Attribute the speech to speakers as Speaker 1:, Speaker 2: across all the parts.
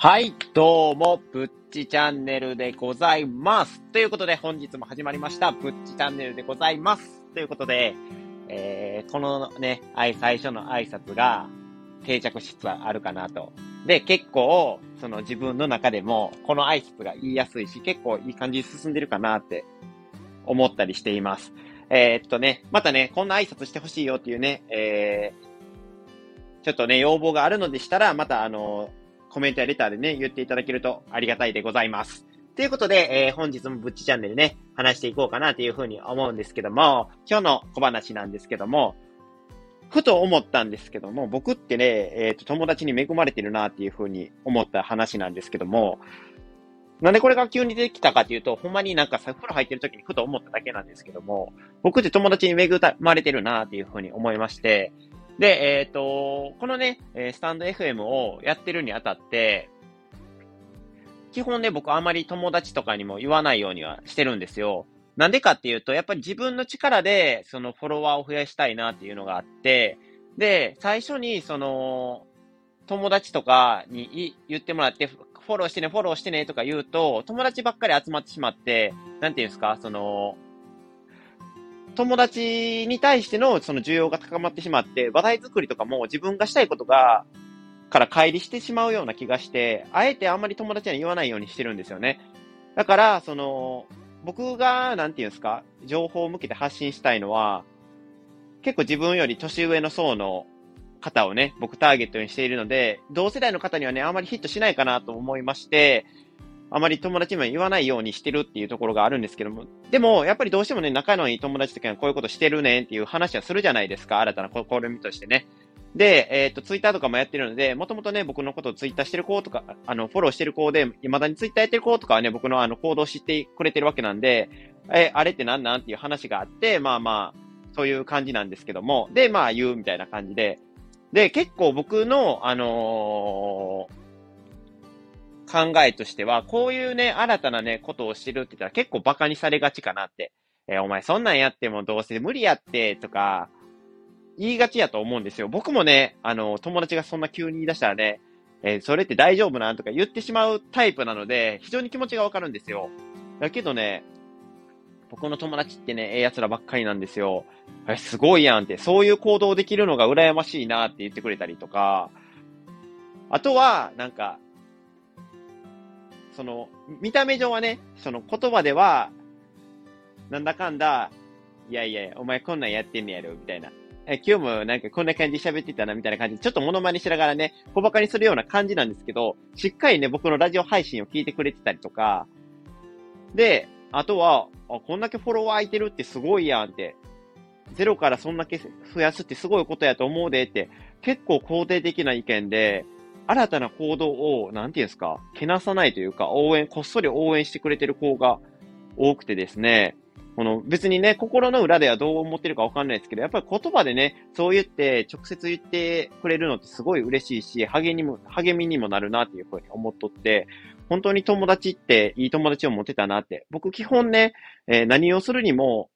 Speaker 1: はい、どうも、ぶっちチャンネルでございます。ということで、本日も始まりました、ぶっちチャンネルでございます。ということで、えー、このね、最初の挨拶が定着しつつあるかなと。で、結構、その自分の中でも、この挨拶が言いやすいし、結構いい感じに進んでるかなって思ったりしています。えー、っとね、またね、こんな挨拶してほしいよっていうね、えー、ちょっとね、要望があるのでしたら、またあのコメントやレターでね、言っていただけるとありがたいでございます。ということで、えー、本日もぶっちチャンネルね、話していこうかなというふうに思うんですけども、今日の小話なんですけども、ふと思ったんですけども、僕ってね、えっ、ー、と、友達に恵まれてるなっていうふうに思った話なんですけども、なんでこれが急に出てきたかっていうと、ほんまになんかさ、風呂入ってる時にふと思っただけなんですけども、僕って友達に恵まれてるなっていうふうに思いまして、で、えっ、ー、と、このね、スタンド FM をやってるにあたって、基本ね、僕あまり友達とかにも言わないようにはしてるんですよ。なんでかっていうと、やっぱり自分の力で、そのフォロワーを増やしたいなっていうのがあって、で、最初に、その、友達とかに言ってもらって、フォローしてね、フォローしてねとか言うと、友達ばっかり集まってしまって、なんていうんですか、その、友達に対してのその需要が高まってしまって、話題作りとかも自分がしたいことが、から乖離してしまうような気がして、あえてあんまり友達には言わないようにしてるんですよね。だから、その、僕が、なんていうんですか、情報を向けて発信したいのは、結構自分より年上の層の方をね、僕ターゲットにしているので、同世代の方にはね、あんまりヒットしないかなと思いまして、あまり友達にも言わないようにしてるっていうところがあるんですけども、でも、やっぱりどうしてもね、仲のいい友達とかにこういうことしてるねっていう話はするじゃないですか、新たな試みとしてね。で、えっ、ー、と、ツイッターとかもやってるので、もともとね、僕のことをツイッターしてる子とか、あの、フォローしてる子で、未だにツイッターやってる子とかはね、僕のあの、行動を知ってくれてるわけなんで、え、あれってなんなんっていう話があって、まあまあ、そういう感じなんですけども、で、まあ言うみたいな感じで、で、結構僕の、あのー考えとしては、こういうね、新たなね、ことを知るって言ったら結構馬鹿にされがちかなって。えー、お前そんなんやってもどうせ無理やって、とか、言いがちやと思うんですよ。僕もね、あの、友達がそんな急に言い出したらね、えー、それって大丈夫なん？とか言ってしまうタイプなので、非常に気持ちがわかるんですよ。だけどね、僕の友達ってね、ええ奴らばっかりなんですよ。え、すごいやんって、そういう行動できるのが羨ましいなって言ってくれたりとか、あとは、なんか、その、見た目上はね、その言葉では、なんだかんだ、いやいや、お前こんなんやってんねやろ、みたいな。え今日もなんかこんな感じで喋ってたな、みたいな感じで、ちょっとモノマネしながらね、小馬鹿にするような感じなんですけど、しっかりね、僕のラジオ配信を聞いてくれてたりとか、で、あとは、あ、こんだけフォロワー空いてるってすごいやんって、ゼロからそんだけ増やすってすごいことやと思うでって、結構肯定的な意見で、新たな行動を、なんていうんですか、けなさないというか、応援、こっそり応援してくれてる子が多くてですね、この別にね、心の裏ではどう思ってるかわかんないですけど、やっぱり言葉でね、そう言って直接言ってくれるのってすごい嬉しいし、励みにも、励みにもなるなっていうふうに思っとって、本当に友達っていい友達を持てたなって。僕基本ね、えー、何をするにも、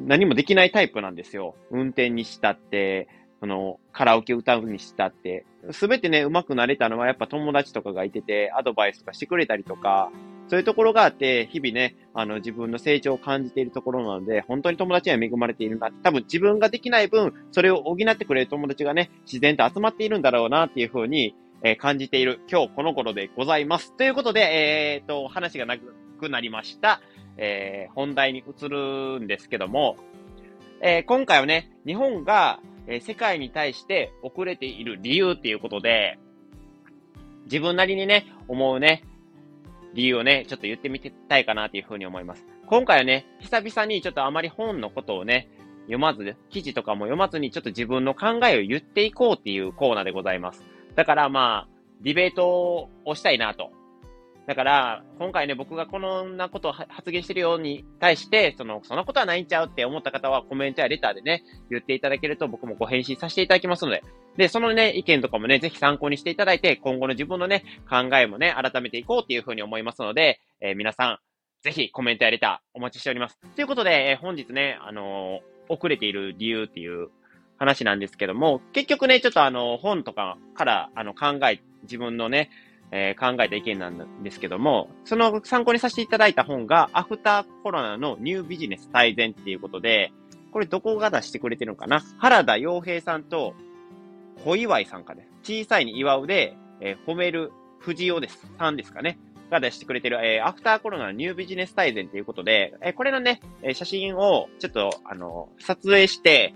Speaker 1: 何もできないタイプなんですよ。運転にしたって、その、カラオケ歌うにしたって、すべてね、上手くなれたのはやっぱ友達とかがいてて、アドバイスとかしてくれたりとか、そういうところがあって、日々ね、あの、自分の成長を感じているところなので、本当に友達には恵まれているな。多分自分ができない分、それを補ってくれる友達がね、自然と集まっているんだろうなっていうふうに、えー、感じている今日この頃でございます。ということで、えー、と、話がなくなりました。えー、本題に移るんですけども、えー、今回はね、日本がえ、世界に対して遅れている理由っていうことで、自分なりにね、思うね、理由をね、ちょっと言ってみたいかなというふうに思います。今回はね、久々にちょっとあまり本のことをね、読まず、記事とかも読まずにちょっと自分の考えを言っていこうっていうコーナーでございます。だからまあ、ディベートをしたいなとだから、今回ね、僕がこんなことを発言してるように対して、その、そんなことはないんちゃうって思った方はコメントやレターでね、言っていただけると僕もご返信させていただきますので、で、そのね、意見とかもね、ぜひ参考にしていただいて、今後の自分のね、考えもね、改めていこうっていうふうに思いますので、えー、皆さん、ぜひコメントやレターお待ちしております。ということで、えー、本日ね、あのー、遅れている理由っていう話なんですけども、結局ね、ちょっとあの、本とかから、あの、考え、自分のね、えー、考えた意見なんですけども、その参考にさせていただいた本が、アフターコロナのニュービジネス大全っていうことで、これどこが出してくれてるのかな？原田洋平さんと小祝さんかです。小さいに祝うで、えー、褒める藤尾です。さんですかね。が出してくれてる、えー、アフターコロナのニュービジネス大全ということで、えー、これのね、え写真をちょっと、あの、撮影して、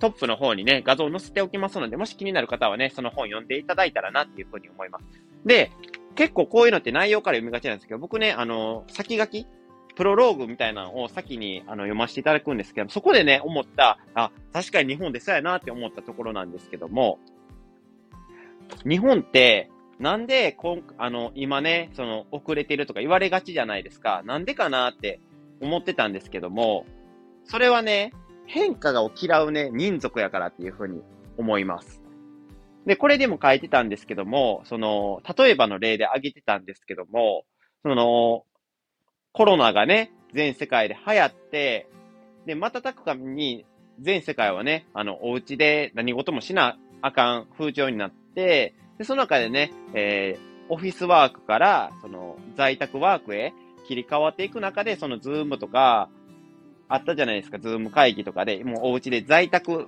Speaker 1: トップの方にね、画像を載せておきますので、もし気になる方はね、その本読んでいただいたらなっていうふうに思います。で、結構こういうのって内容から読みがちなんですけど、僕ね、あの、先書きプロローグみたいなのを先にあの読ませていただくんですけど、そこでね、思った、あ、確かに日本でそうやなって思ったところなんですけども、日本って、なんで、こん、あの、今ね、その、遅れてるとか言われがちじゃないですか。なんでかなって思ってたんですけども、それはね、変化が起きらうね、民族やからっていうふうに思います。で、これでも書いてたんですけども、その、例えばの例で挙げてたんですけども、その、コロナがね、全世界で流行って、で、瞬く間に全世界はね、あの、お家で何事もしなあかん風潮になって、で、その中でね、えー、オフィスワークから、その、在宅ワークへ切り替わっていく中で、そのズームとか、あったじゃないですか、ズーム会議とかで、もうお家で在宅、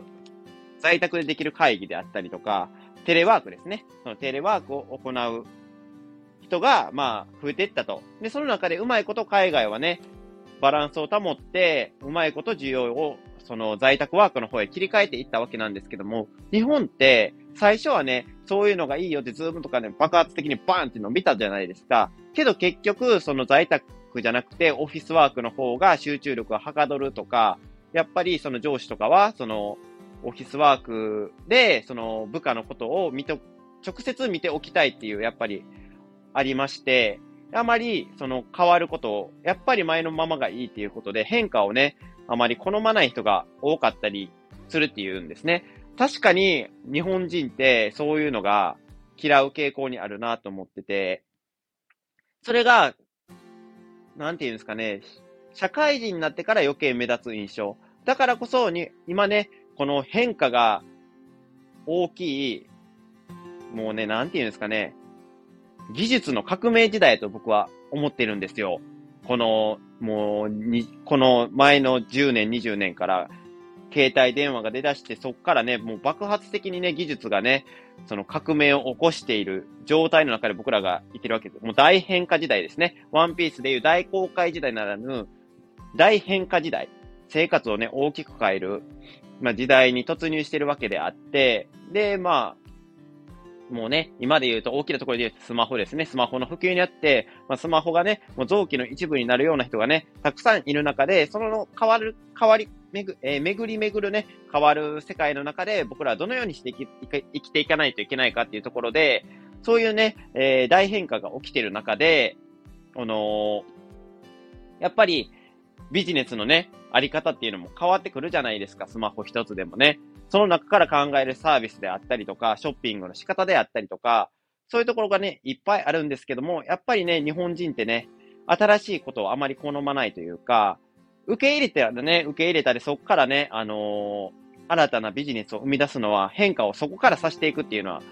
Speaker 1: 在宅でできる会議であったりとか、テレワークですね。そのテレワークを行う人が、まあ、増えていったと。で、その中でうまいこと海外はね、バランスを保って、うまいこと需要を、その在宅ワークの方へ切り替えていったわけなんですけども、日本って、最初はね、そういうのがいいよって、ズームとかね、爆発的にバーンっていうのを見たじゃないですか。けど結局、その在宅じゃなくて、オフィスワークの方が集中力がはかどるとか、やっぱりその上司とかは、その、オフィスワークで、その部下のことを見と、直接見ておきたいっていう、やっぱりありまして、あまりその変わることを、やっぱり前のままがいいっていうことで変化をね、あまり好まない人が多かったりするっていうんですね。確かに日本人ってそういうのが嫌う傾向にあるなと思ってて、それが、なんていうんですかね、社会人になってから余計目立つ印象。だからこそに、今ね、この変化が大きい、もうね、なんていうんですかね、技術の革命時代と僕は思ってるんですよ。この、もう、に、この前の10年、20年から、携帯電話が出だして、そこからね、もう爆発的にね、技術がね、その革命を起こしている状態の中で僕らがいてるわけです。もう大変化時代ですね。ワンピースでいう大公開時代ならぬ、大変化時代。生活をね、大きく変える、まあ、時代に突入してるわけであって、で、まあ、もうね、今で言うと大きなところで言うとスマホですね。スマホの普及にあって、まあ、スマホがね、もう臓器の一部になるような人がね、たくさんいる中で、その変わる、変わり、めぐ、えー、巡り巡るね、変わる世界の中で僕らはどのようにして生き生きていかないといけないかっていうところで、そういうね、えー、大変化が起きている中で、あのー、やっぱりビジネスのね、あり方っていうのも変わってくるじゃないですか、スマホ一つでもね。その中から考えるサービスであったりとか、ショッピングの仕方であったりとか、そういうところがね、いっぱいあるんですけども、やっぱりね、日本人ってね、新しいことをあまり好まないというか、受け入れてね、受け入れたり、そこからね、あのー、新たなビジネスを生み出すのは、変化をそこからさせていくっていうのは、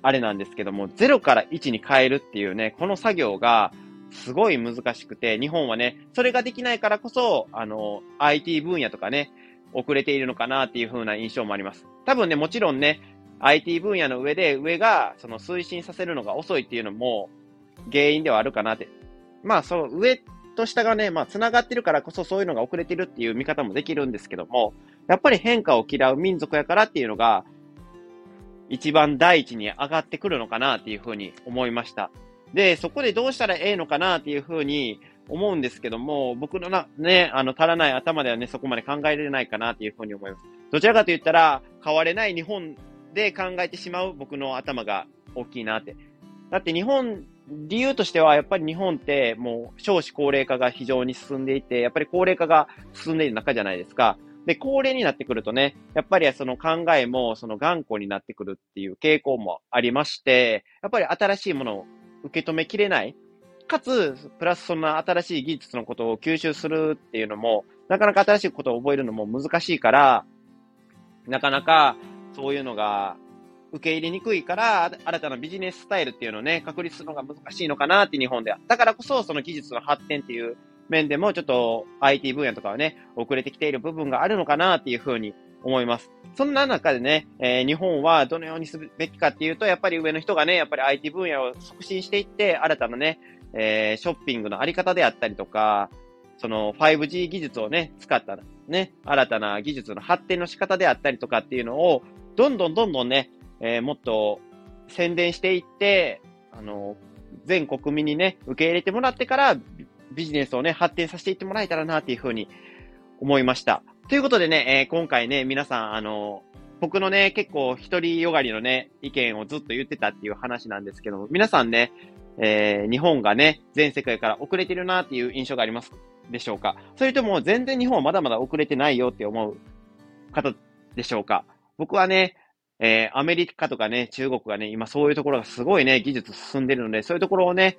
Speaker 1: あれなんですけども、0から1に変えるっていうね、この作業が、すごい難しくて、日本はね、それができないからこそ、あの、IT 分野とかね、遅れているのかなっていう風な印象もあります。多分ね、もちろんね、IT 分野の上で上がその推進させるのが遅いっていうのも原因ではあるかなって。まあ、その上と下がね、まあ、繋がってるからこそそういうのが遅れてるっていう見方もできるんですけども、やっぱり変化を嫌う民族やからっていうのが、一番第一に上がってくるのかなっていうふうに思いました。で、そこでどうしたらええのかなっていうふうに思うんですけども、僕のな、ね、あの、足らない頭ではね、そこまで考えられないかなっていうふうに思います。どちらかと言ったら、変われない日本で考えてしまう僕の頭が大きいなって。だって日本、理由としては、やっぱり日本ってもう少子高齢化が非常に進んでいて、やっぱり高齢化が進んでいる中じゃないですか。で、高齢になってくるとね、やっぱりその考えもその頑固になってくるっていう傾向もありまして、やっぱり新しいものを受け止めきれない。かつ、プラスそんな新しい技術のことを吸収するっていうのも、なかなか新しいことを覚えるのも難しいから、なかなかそういうのが受け入れにくいから、新たなビジネススタイルっていうのをね、確立するのが難しいのかなって日本では。だからこそ、その技術の発展っていう面でも、ちょっと IT 分野とかはね、遅れてきている部分があるのかなっていうふうに思います。そんな中でね、えー、日本はどのようにすべきかっていうと、やっぱり上の人がね、やっぱり IT 分野を促進していって、新たなね、えー、ショッピングのあり方であったりとか、その 5G 技術をね、使ったね、新たな技術の発展の仕方であったりとかっていうのを、どんどんどんどんね、えー、もっと宣伝していって、あの、全国民にね、受け入れてもらってからビジネスをね、発展させていってもらえたらなっていうふうに思いました。ということでね、えー、今回ね、皆さん、あの、僕のね、結構一人よがりのね、意見をずっと言ってたっていう話なんですけども、皆さんね、えー、日本がね、全世界から遅れてるなっていう印象がありますでしょうか？それとも全然日本はまだまだ遅れてないよって思う方でしょうか？僕はね、えー、アメリカとかね、中国がね、今そういうところがすごいね、技術進んでるので、そういうところをね、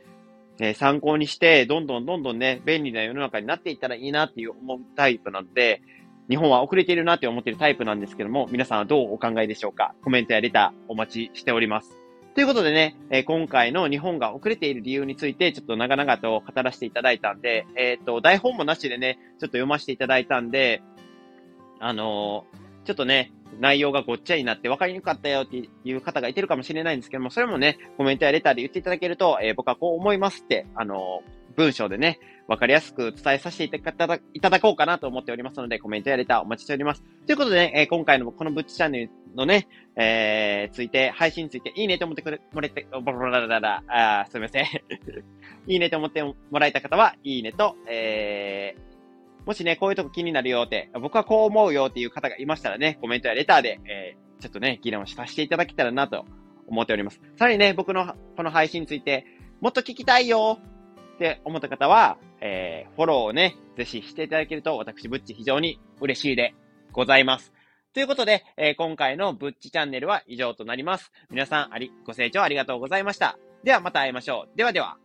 Speaker 1: えー、参考にして、どんどんどんどんね、便利な世の中になっていったらいいなっていう思うタイプなので、日本は遅れているなって思ってるタイプなんですけども、皆さんはどうお考えでしょうか？コメントやレターお待ちしております。ということでね、え、今回の日本が遅れている理由について、ちょっと長々と語らせていただいたんで、えっ、と、台本もなしでね、ちょっと読ませていただいたんで、あのー、ちょっとね、内容がごっちゃになって分かりにくかったよっていう方がいてるかもしれないんですけども、それもね、コメントやレターで言っていただけると、えー、僕はこう思いますって、あの、文章でね、分かりやすく伝えさせていただいただこうかなと思っておりますので、コメントやレターお待ちしております。ということでね、え、今回のこのブッチチャンネルのね、えー、ついて、配信について、いいねと思ってくれ、もらえて、ボロラララあすみません。いいねと思ってもらえた方は、いいねと、えー、もしね、こういうとこ気になるよって、僕はこう思うよっていう方がいましたらね、コメントやレターで、えー、ちょっとね、議論をさせていただけたらなと思っております。さらにね、僕のこの配信について、もっと聞きたいよって思った方は、えー、フォローをね、ぜひしていただけると、私、ブッチ非常に嬉しいでございます。ということで、えー、今回のブッチチャンネルは以上となります。皆さん、あり、ご清聴ありがとうございました。ではまた会いましょう。ではでは。